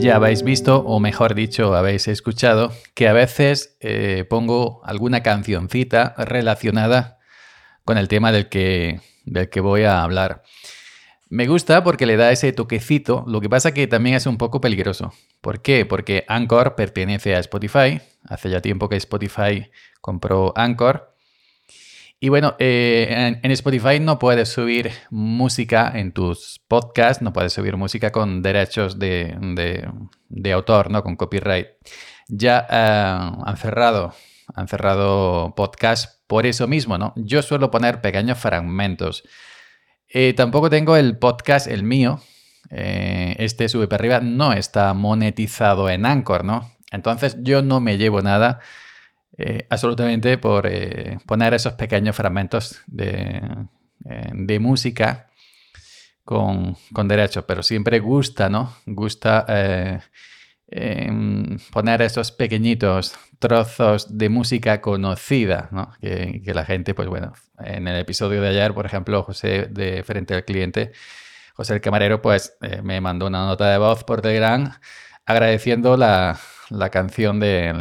Ya habéis visto, o mejor dicho, habéis escuchado, que a veces eh, pongo alguna cancioncita relacionada con el tema del que, del que voy a hablar. Me gusta porque le da ese toquecito, lo que pasa que también es un poco peligroso. ¿Por qué? Porque Anchor pertenece a Spotify, hace ya tiempo que Spotify compró Anchor y bueno, eh, en, Spotify no puedes subir música en tus podcasts, no puedes subir música con derechos de, autor, ¿no? Con copyright. Ya eh, han cerrado, han cerrado podcast por eso mismo, ¿no? Yo suelo poner pequeños fragmentos. Eh, tampoco tengo el podcast, el mío. este sube para arriba no está monetizado en Anchor, ¿no? Entonces yo no me llevo nada eh, absolutamente por eh, poner esos pequeños fragmentos de, eh, música con, con derechos, pero siempre gusta, ¿no? Gusta em, poner esos pequeñitos trozos de música conocida, ¿no? Que, la gente, pues bueno, en el episodio de ayer, por ejemplo, José de Frente al Cliente, José el Camarero, pues me mandó una nota de voz por Telegram agradeciendo la, la canción de,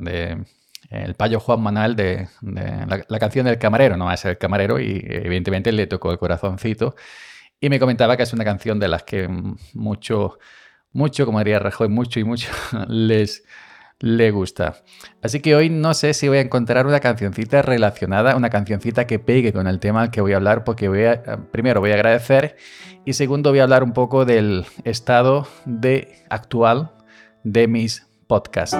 de el payo Juan Manal de, la, canción del camarero, no ser el camarero, y evidentemente le tocó el corazoncito. Y me comentaba que es una canción de las que mucho, mucho, como diría Rajoy, mucho y mucho les le gusta. Así que hoy no sé si voy a encontrar una cancioncita relacionada, una cancioncita que pegue con el tema al que voy a hablar, porque voy a, primero voy a agradecer y segundo voy a hablar un poco del estado de actual de mis podcasts.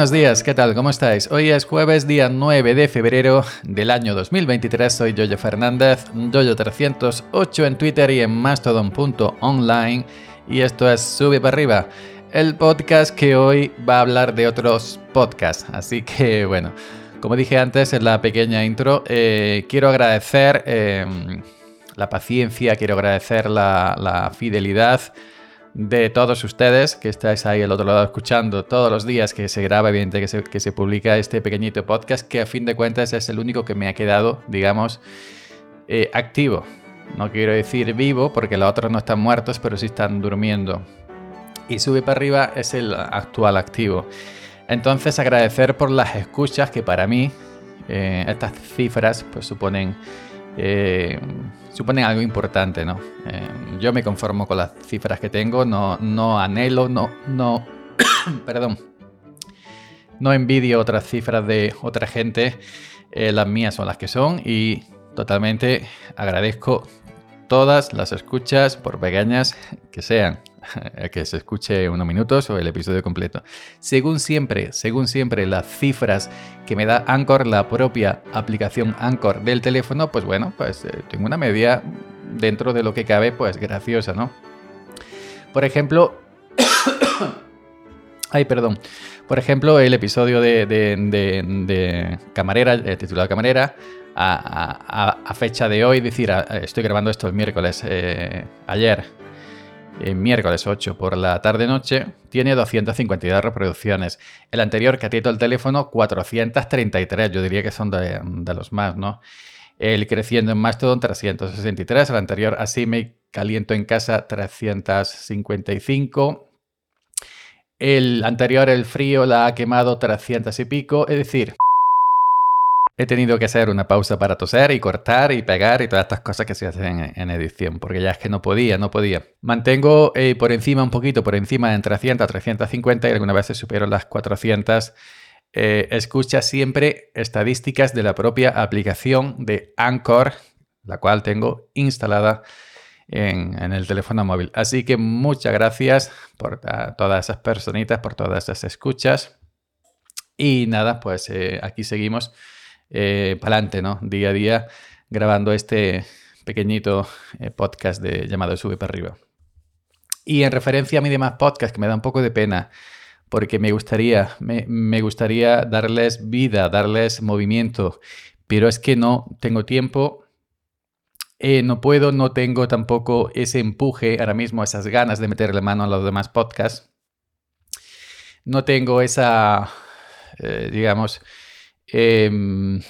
Buenos días, ¿qué tal? ¿Cómo estáis? Hoy es jueves, día 9 de febrero del año 2023. Soy Yoyo Fernández, Yoyo308 en Twitter y en mastodon.online. Y esto es Sube para arriba, el podcast que hoy va a hablar de otros podcasts. Así que, bueno, como dije antes en la pequeña intro, eh, quiero agradecer em, la paciencia, quiero agradecer la, la fidelidad de todos ustedes que estáis ahí al otro lado escuchando todos los días que se graba, evidentemente que se, que se publica este pequeñito podcast, que a fin de cuentas es el único que me ha quedado, digamos, eh, activo. No quiero decir vivo, porque los otros no están muertos, pero sí están durmiendo. Y sube para arriba es el actual activo. Entonces agradecer por las escuchas que para mí eh, estas cifras pues suponen eh, suponen algo importante, ¿no? Eh, yo me conformo con las cifras que tengo, no, no anhelo, no, no, perdón, no envidio otras cifras de otra gente, eh, las mías son las que son y totalmente agradezco todas las escuchas, por pequeñas que sean. que se escuche unos minutos o el episodio completo. Según siempre, según siempre las cifras que me da Anchor, la propia aplicación Anchor del teléfono, pues bueno, pues eh, tengo una media dentro de lo que cabe, pues graciosa, ¿no? Por ejemplo, ay, perdón. Por ejemplo, el episodio de, Camarera, eh, titulado Camarera, a, fecha de hoy, decir, estoy grabando esto el miércoles, eh, ayer, miércoles 8 por la tarde-noche, tiene 252 reproducciones. El anterior, que el teléfono, 433. Yo diría que son de, los más, ¿no? El creciendo en Mastodon, 363. El anterior, así me caliento en casa, 355. El anterior, el frío, la ha quemado 300 y pico. Es decir, he tenido que hacer una pausa para toser y cortar y pegar y todas estas cosas que se hacen en, edición, porque ya es que no podía, no podía. Mantengo eh, por encima, un poquito por encima, entre 300 a 350 y algunas veces supero las 400. Eh, escucha siempre estadísticas de la propia aplicación de Anchor, la cual tengo instalada en, el teléfono móvil. Así que muchas gracias por todas esas personitas, por todas esas escuchas. Y nada, pues eh, aquí seguimos eh, para adelante, ¿no? Día a día grabando este pequeñito eh, podcast de llamado Sube para arriba. Y en referencia a mi demás podcast, que me da un poco de pena, porque me gustaría, me, gustaría darles vida, darles movimiento, pero es que no tengo tiempo, eh, no puedo, no tengo tampoco ese empuje ahora mismo, esas ganas de meterle mano a los demás podcasts. No tengo esa, eh, digamos, em,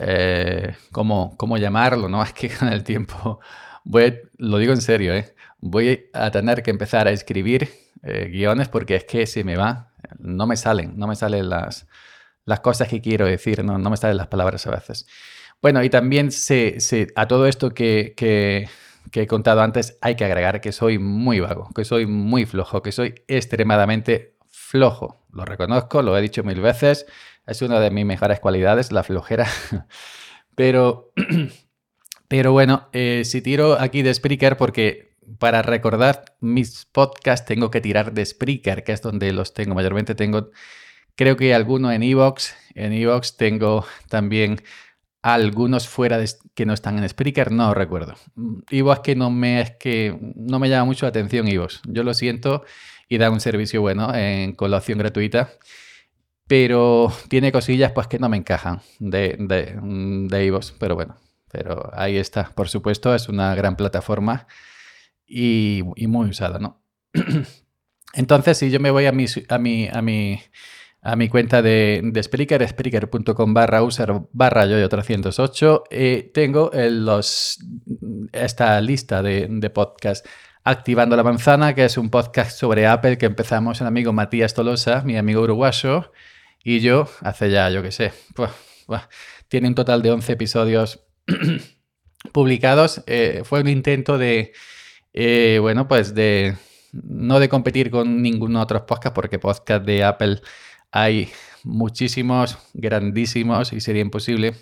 eh, ¿cómo, llamarlo? ¿no? Es que con el tiempo, voy, lo digo en serio, voy a tener que empezar a escribir eh, guiones porque es que se me va, no me salen, no me salen las, las cosas que quiero decir, no, no me salen las palabras a veces. Bueno, y también se, a todo esto que, que, he contado antes hay que agregar que soy muy vago, que soy muy flojo, que soy extremadamente flojo. Lo reconozco, lo he dicho mil veces, es una de mis mejores cualidades, la flojera. pero, pero bueno, eh, si tiro aquí de Spreaker porque para recordar mis podcasts tengo que tirar de Spreaker, que es donde los tengo. Mayormente tengo, creo que alguno en Evox. En Evox tengo también algunos fuera de, que no están en Spreaker, no recuerdo. Evox que no me es que no me llama mucho la atención Evox. Yo lo siento y da un servicio bueno en colación gratuita. Pero tiene cosillas pues que no me encajan de, de, de pero bueno, pero ahí está. Por supuesto, es una gran plataforma y, muy usada, ¿no? Entonces, si yo me voy a mi, a mi, a mi, a mi cuenta de, de Spreaker, spreaker.com barra user barra yo 308, eh, tengo los, esta lista de, de podcasts. Activando la manzana, que es un podcast sobre Apple que empezamos el amigo Matías Tolosa, mi amigo uruguayo, y yo, hace ya, yo qué sé, tiene un total de 11 episodios publicados. Eh, fue un intento de eh, bueno, pues de no de competir con ningún otro podcast, porque podcast de Apple hay muchísimos, grandísimos, y sería imposible.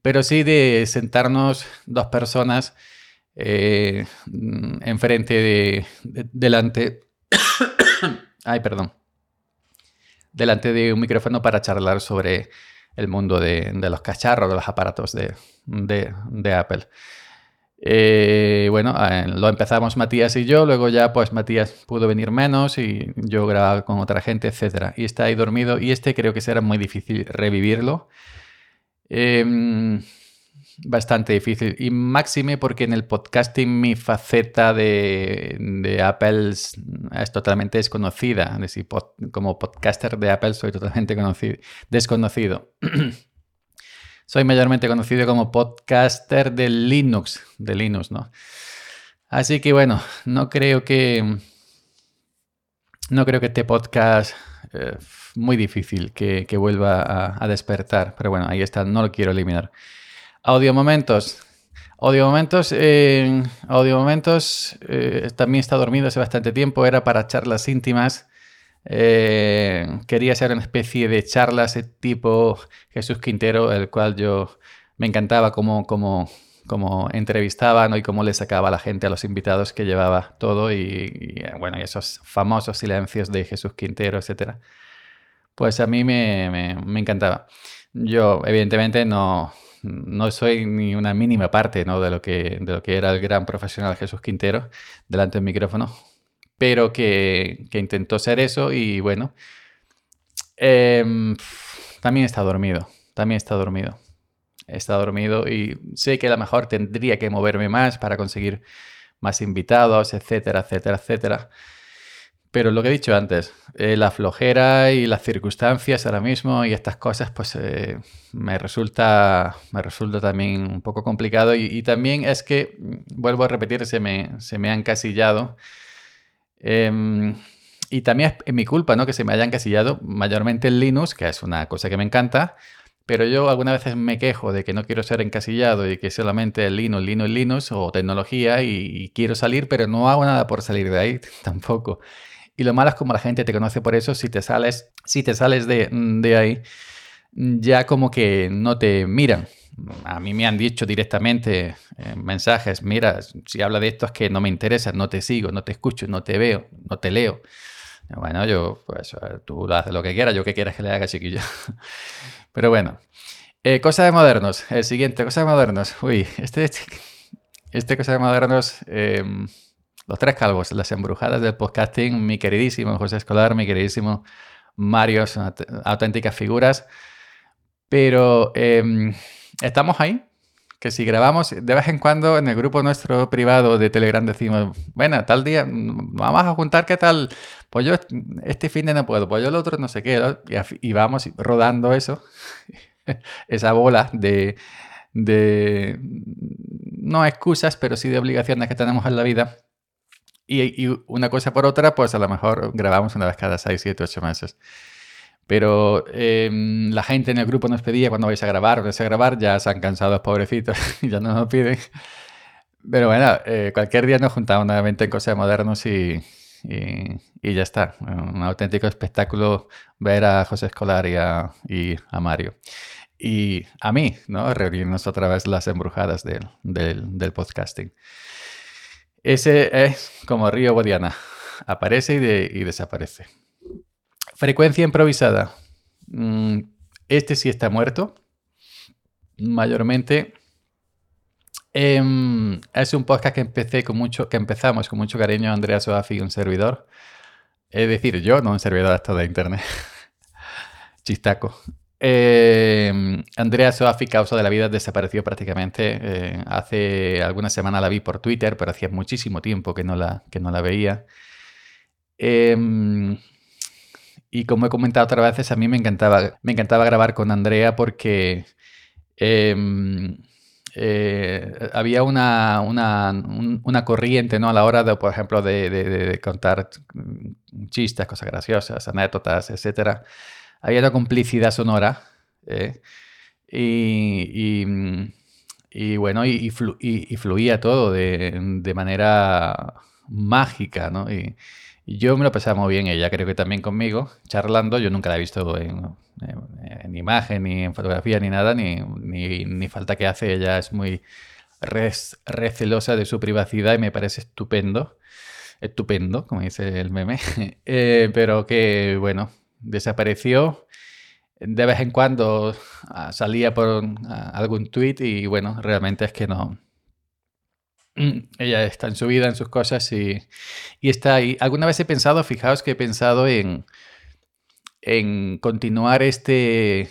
Pero sí de sentarnos dos personas eh, enfrente de, delante. ay, perdón. Delante de un micrófono para charlar sobre el mundo de, los cacharros, de los aparatos de Apple. Eh, bueno, eh, lo empezamos Matías y yo, luego ya pues Matías pudo venir menos y yo grababa con otra gente, etc. Y está ahí dormido y este creo que será muy difícil revivirlo. Em, bastante difícil. Y máxime porque en el podcasting mi faceta de, de Apple es totalmente desconocida. Es decir, como podcaster de Apple soy totalmente desconocido. Soy mayormente conocido como podcaster de Linux, de Linux, ¿no? Así que bueno, no creo que no creo que este podcast eh, muy difícil que, vuelva a, despertar, pero bueno, ahí está, no lo quiero eliminar. Audio momentos. Audio momentos, eh, audio momentos eh, también está dormido hace bastante tiempo, era para charlas íntimas eh, quería hacer una especie de charlas tipo Jesús Quintero, el cual yo me encantaba como, como, como entrevistaban y cómo le sacaba a la gente, a los invitados que llevaba todo y, bueno, y esos famosos silencios de Jesús Quintero, etc. Pues a mí me, me, encantaba. Yo, evidentemente, no, no soy ni una mínima parte ¿no? de, lo que, de lo que era el gran profesional Jesús Quintero delante del micrófono pero que, intentó ser eso y bueno, em, también está dormido, también está dormido. Está dormido y sé que a lo mejor tendría que moverme más para conseguir más invitados, etcétera, etcétera, etcétera. Pero lo que he dicho antes, eh, la flojera y las circunstancias ahora mismo y estas cosas, pues eh, me, resulta, me resulta también un poco complicado. Y, también es que, vuelvo a repetir, se me, se me ha encasillado Em, y también es mi culpa, ¿no? Que se me haya encasillado mayormente en Linux, que es una cosa que me encanta, pero yo algunas veces me quejo de que no quiero ser encasillado y que solamente Linux, Linux, Linux o tecnología y, quiero salir, pero no hago nada por salir de ahí tampoco. Y lo malo es como la gente te conoce por eso, si te sales, si te sales de, de ahí, ya como que no te miran a mí me han dicho directamente en mensajes, mira, si habla de esto es que no me interesa, no te sigo, no te escucho, no te veo, no te leo. Bueno, yo, pues tú haces lo que quieras, yo que quieras que le haga, chiquillo. Pero bueno, eh, cosa de modernos, el siguiente, cosa de modernos. Uy, este, este cosa de modernos, em, los tres calvos, las embrujadas del podcasting, mi queridísimo José Escolar, mi queridísimo Mario, son auténticas figuras. Pero em, estamos ahí, que si grabamos de vez en cuando en el grupo nuestro privado de Telegram decimos, bueno, tal día vamos a juntar, ¿qué tal? Pues yo este fin de no puedo, pues yo el otro no sé qué, y vamos rodando eso, esa bola de, no excusas, pero sí de obligaciones que tenemos en la vida. Y, una cosa por otra, pues a lo mejor grabamos una vez cada 6, 7, 8 meses. Pero em, la gente en el grupo nos pedía cuando vais a grabar, a grabar, ya se han cansado los pobrecitos y ya no nos piden. Pero bueno, eh, cualquier día nos juntamos nuevamente en Cosas Modernos y, y, ya está. Un auténtico espectáculo ver a José Escolar y a, y Mario. Y a mí, ¿no? Reunirnos otra vez las embrujadas del, del podcasting. Ese es como Río Guadiana. Aparece y, desaparece. Frecuencia improvisada. Mm, este sí está muerto. Mayormente. Em, es un podcast que empecé con mucho, que empezamos con mucho cariño Andrea Soafi un servidor. Es decir, yo, no un servidor hasta de internet. Chistaco. Em, Andrea Soafi, causa de la vida, desapareció prácticamente. Eh, hace algunas semanas la vi por Twitter, pero hacía muchísimo tiempo que no la, que no la veía. Em, y como he comentado otras veces, a mí me encantaba, me encantaba grabar con Andrea porque em, eh, había una, una, corriente ¿no? a la hora, de, por ejemplo, de, contar chistes, cosas graciosas, anécdotas, etc. Había una complicidad sonora. ¿eh? Y, y, bueno, y, fluía todo de, manera mágica, ¿no? yo me lo pasaba muy bien, ella creo que también conmigo, charlando. Yo nunca la he visto en, imagen, ni en fotografía, ni nada, ni, ni, falta que hace. Ella es muy recelosa de su privacidad y me parece estupendo. Estupendo, como dice el meme. Eh, pero que, bueno, desapareció. De vez en cuando ah, salía por ah, algún tweet y, bueno, realmente es que no, ella está en su vida, en sus cosas y, está ahí. Alguna vez he pensado, fijaos que he pensado en, en continuar este,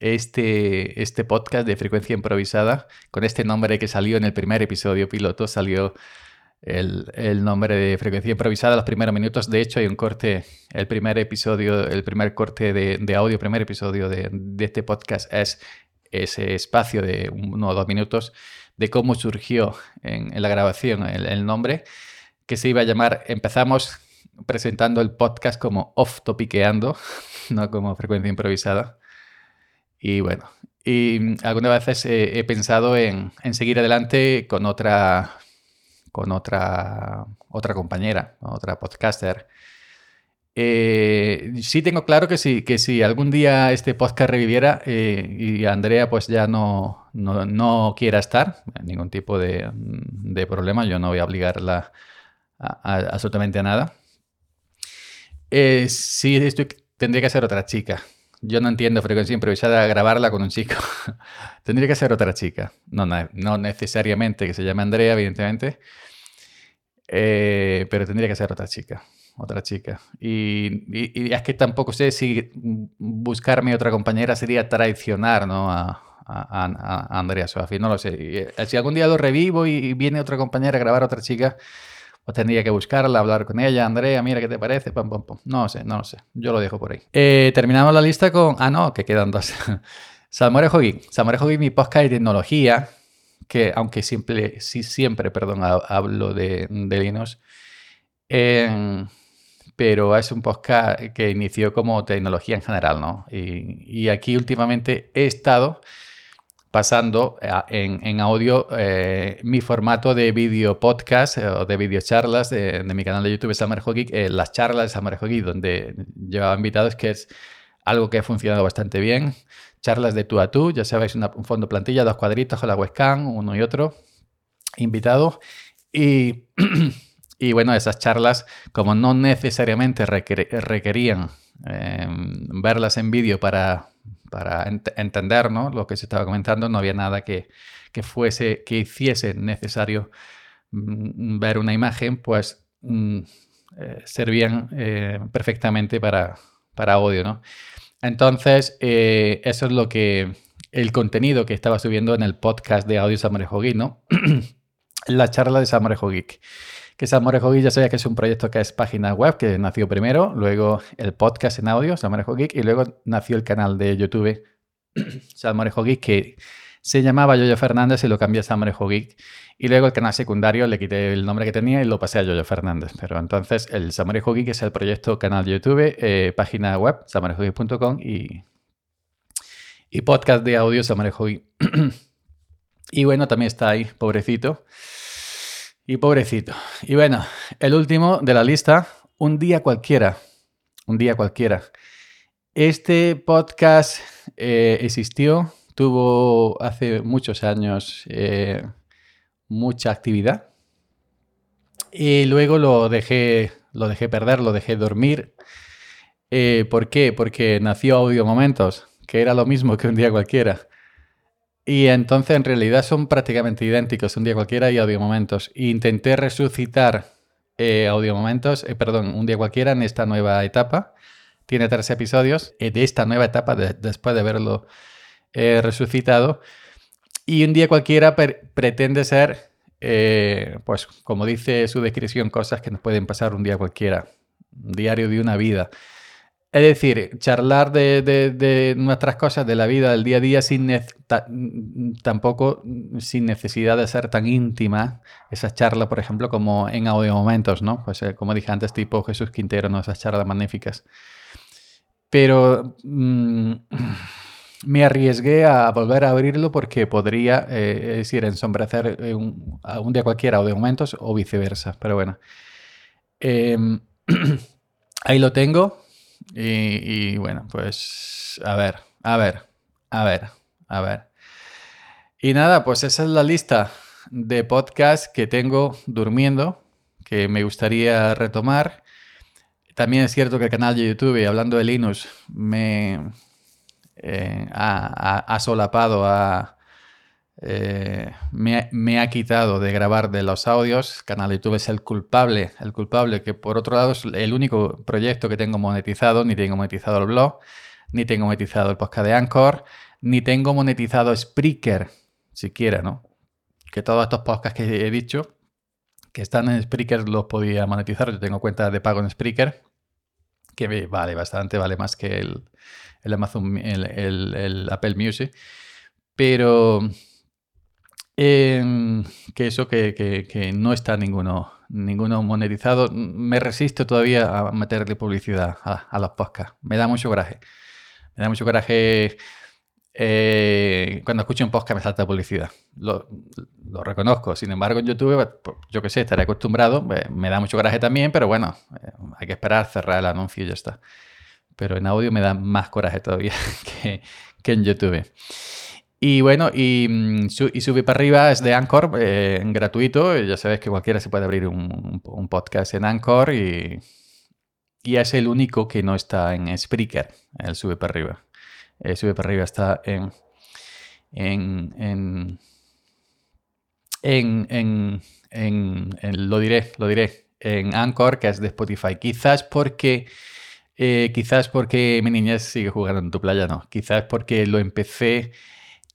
este, este podcast de frecuencia improvisada con este nombre que salió en el primer episodio piloto, salió el, nombre de frecuencia improvisada los primeros minutos. De hecho, hay un corte, el primer episodio, el primer corte de, de audio, primer episodio de, este podcast es ese espacio de uno o dos minutos de cómo surgió en, la grabación el, nombre, que se iba a llamar, empezamos presentando el podcast como off topiqueando, no como frecuencia improvisada. Y bueno, y algunas veces he, pensado en, seguir adelante con otra, con otra, otra compañera, otra podcaster, eh, sí tengo claro que sí, que si algún día este podcast reviviera eh, y Andrea pues ya no, no, quiera estar, ningún tipo de, problema, yo no voy a obligarla absolutamente a nada. Eh, sí, esto tendría que ser otra chica. Yo no entiendo frecuencia improvisada grabarla con un chico. tendría que ser otra chica. No, no, necesariamente que se llame Andrea, evidentemente. Eh, pero tendría que ser otra chica otra chica. Y, es que tampoco sé si buscarme otra compañera sería traicionar ¿no? a, Andrea Soafi, no lo sé. Eh, si algún día lo revivo y viene otra compañera a grabar a otra chica, pues tendría que buscarla, hablar con ella. Andrea, mira qué te parece. No lo sé, no lo sé. Yo lo dejo por ahí. Eh, terminamos la lista con. Ah, no, que quedan dos. Salmorejo Geek. Salmorejo Geek, mi podcast de tecnología, que aunque siempre, sí, siempre, perdón, hablo de, de Linux. Eh, pero es un podcast que inició como tecnología en general, ¿no? Y, aquí últimamente he estado pasando en, audio eh, mi formato de video podcast eh, o de video charlas de, mi canal de YouTube Summer Geek, eh, las charlas de Summer Geek, donde llevaba invitados, que es algo que ha funcionado bastante bien. Charlas de tú a tú, ya sabéis, un fondo plantilla, dos cuadritos con la webcam, uno y otro, invitado. Y Y bueno, esas charlas, como no necesariamente requerían verlas en vídeo para, para entender lo que se estaba comentando, no había nada que, fuese, que hiciese necesario mm, ver una imagen, pues mm, eh, servían eh, perfectamente para, para audio, ¿no? Entonces, eso es lo que el contenido que estaba subiendo en el podcast de Audio Samorejo Geek, ¿no? la charla de Samorejo Geek. Que Samorejo Geek ya sabía que es un proyecto que es página web, que nació primero, luego el podcast en audio, Samorejo Geek, y luego nació el canal de YouTube Samorejo Geek, que se llamaba Yoyo Fernández y lo cambié a Samorejo Geek. Y luego el canal secundario le quité el nombre que tenía y lo pasé a Yoyo Fernández. Pero entonces el Samorejo Geek es el proyecto canal de YouTube, eh, página web, samorejogeek.com y y podcast de audio manejó y, y bueno, también está ahí, pobrecito. Y pobrecito. Y bueno, el último de la lista, un día cualquiera. Un día cualquiera. Este podcast eh, existió, tuvo hace muchos años eh, mucha actividad. Y luego lo dejé, lo dejé perder, lo dejé dormir. Eh, ¿Por qué? Porque nació Audio Momentos que era lo mismo que un día cualquiera. Y entonces en realidad son prácticamente idénticos un día cualquiera y audio momentos. intenté resucitar eh, audio momentos, eh, perdón, un día cualquiera en esta nueva etapa. Tiene tres episodios eh, de esta nueva etapa después de haberlo resucitado. Y un día cualquiera pretende ser, pues como dice su descripción, cosas que nos pueden pasar un día cualquiera. Un diario de una vida. Es decir, charlar de, nuestras cosas, de la vida, del día a día, sin tampoco sin necesidad de ser tan íntima. Esa charla, por ejemplo, como en audio momentos, ¿no? Pues eh, como dije antes, tipo Jesús Quintero, ¿no? Esas charlas magníficas. Pero mm, me arriesgué a volver a abrirlo porque podría, eh, es decir, ensombrecer eh, un, un, día cualquiera audio momentos o viceversa. Pero bueno. Em, ahí lo tengo y, bueno, pues a ver, a ver, a ver, a ver. Y nada, pues esa es la lista de podcasts que tengo durmiendo, que me gustaría retomar. También es cierto que el canal de YouTube, hablando de Linux, me eh, ha, solapado, a eh, me, ha quitado de grabar de los audios. Canal de YouTube es el culpable, el culpable que por otro lado es el único proyecto que tengo monetizado, ni tengo monetizado el blog, ni tengo monetizado el podcast de Anchor, ni tengo monetizado Spreaker, siquiera, ¿no? Que todos estos podcasts que he dicho, que están en Spreaker, los podía monetizar. Yo tengo cuenta de pago en Spreaker, que vale bastante, vale más que el, Amazon, el Apple Music. Pero Em, que eso que, no está ninguno, ninguno monetizado. Me resisto todavía a meterle publicidad a, los podcasts. Me da mucho coraje. Me da mucho coraje eh, cuando escucho un podcast me salta publicidad. Lo, reconozco. Sin embargo, en YouTube, pues, yo que sé, estaré acostumbrado. Me, da mucho coraje también, pero bueno, eh, hay que esperar, cerrar el anuncio y ya está. Pero en audio me da más coraje todavía que, que en YouTube. Y bueno, y, mm, y Sube para arriba es de Anchor, eh, gratuito. Ya sabes que cualquiera se puede abrir un, podcast en Anchor y, y, es el único que no está en Spreaker, el Sube para arriba. El Sube para arriba está en, en, en, en, en, lo diré, lo diré, en Anchor, que es de Spotify. Quizás porque... Eh, quizás porque mi niñez sigue jugando en tu playa, no. Quizás porque lo empecé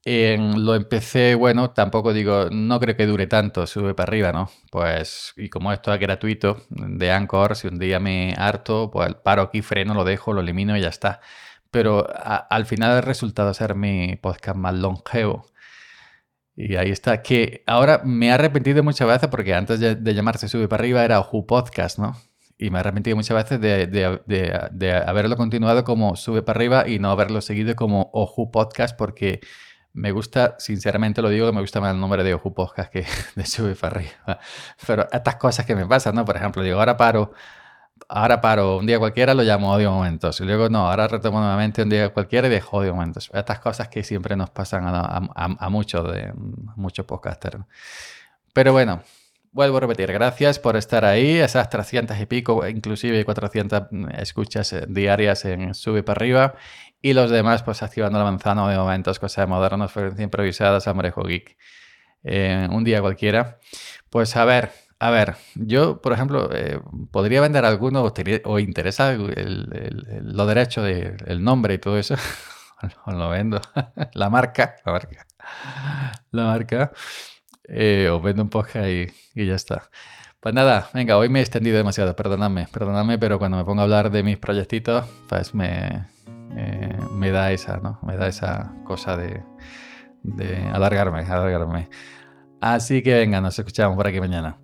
lo empecé, bueno, tampoco digo, no creo que dure tanto, sube para arriba, ¿no? Pues, y como esto es gratuito de Anchor, si un día me harto, pues paro aquí, freno, lo dejo, lo elimino y ya está. Pero al final el resultado es ser mi podcast más longevo. Y ahí está, que ahora me he arrepentido muchas veces porque antes de, llamarse Sube para arriba era Oju Podcast, ¿no? Y me he arrepentido muchas veces de, de, haberlo continuado como Sube para arriba y no haberlo seguido como Oju Podcast porque me gusta, sinceramente lo digo, me gusta más el nombre de Oju que de Sube para arriba. Pero estas cosas que me pasan, ¿no? Por ejemplo, digo, ahora paro, ahora paro un día cualquiera, lo llamo Odio Momentos. Y luego, no, ahora retomo nuevamente un día cualquiera y dejo Odio Momentos. Estas cosas que siempre nos pasan a, muchos, de, muchos podcasters. Pero bueno, vuelvo a repetir, gracias por estar ahí, esas 300 y pico, inclusive 400 escuchas diarias en Sube para arriba. Y los demás, pues activando la manzana de momentos, cosas de modernos, frecuencia improvisadas, Amorejo Geek. eh, un día cualquiera. Pues a ver, a ver, yo, por ejemplo, eh, podría vender alguno o, interesa lo derecho del nombre y todo eso. lo vendo. la marca, la marca. La marca. Eh, os vendo un podcast y, y ya está. Pues nada, venga, hoy me he extendido demasiado, perdonadme, perdonadme, pero cuando me pongo a hablar de mis proyectitos, pues me, eh, me da esa, ¿no? Me da esa cosa de, de alargarme, alargarme. Así que venga, nos escuchamos por aquí mañana.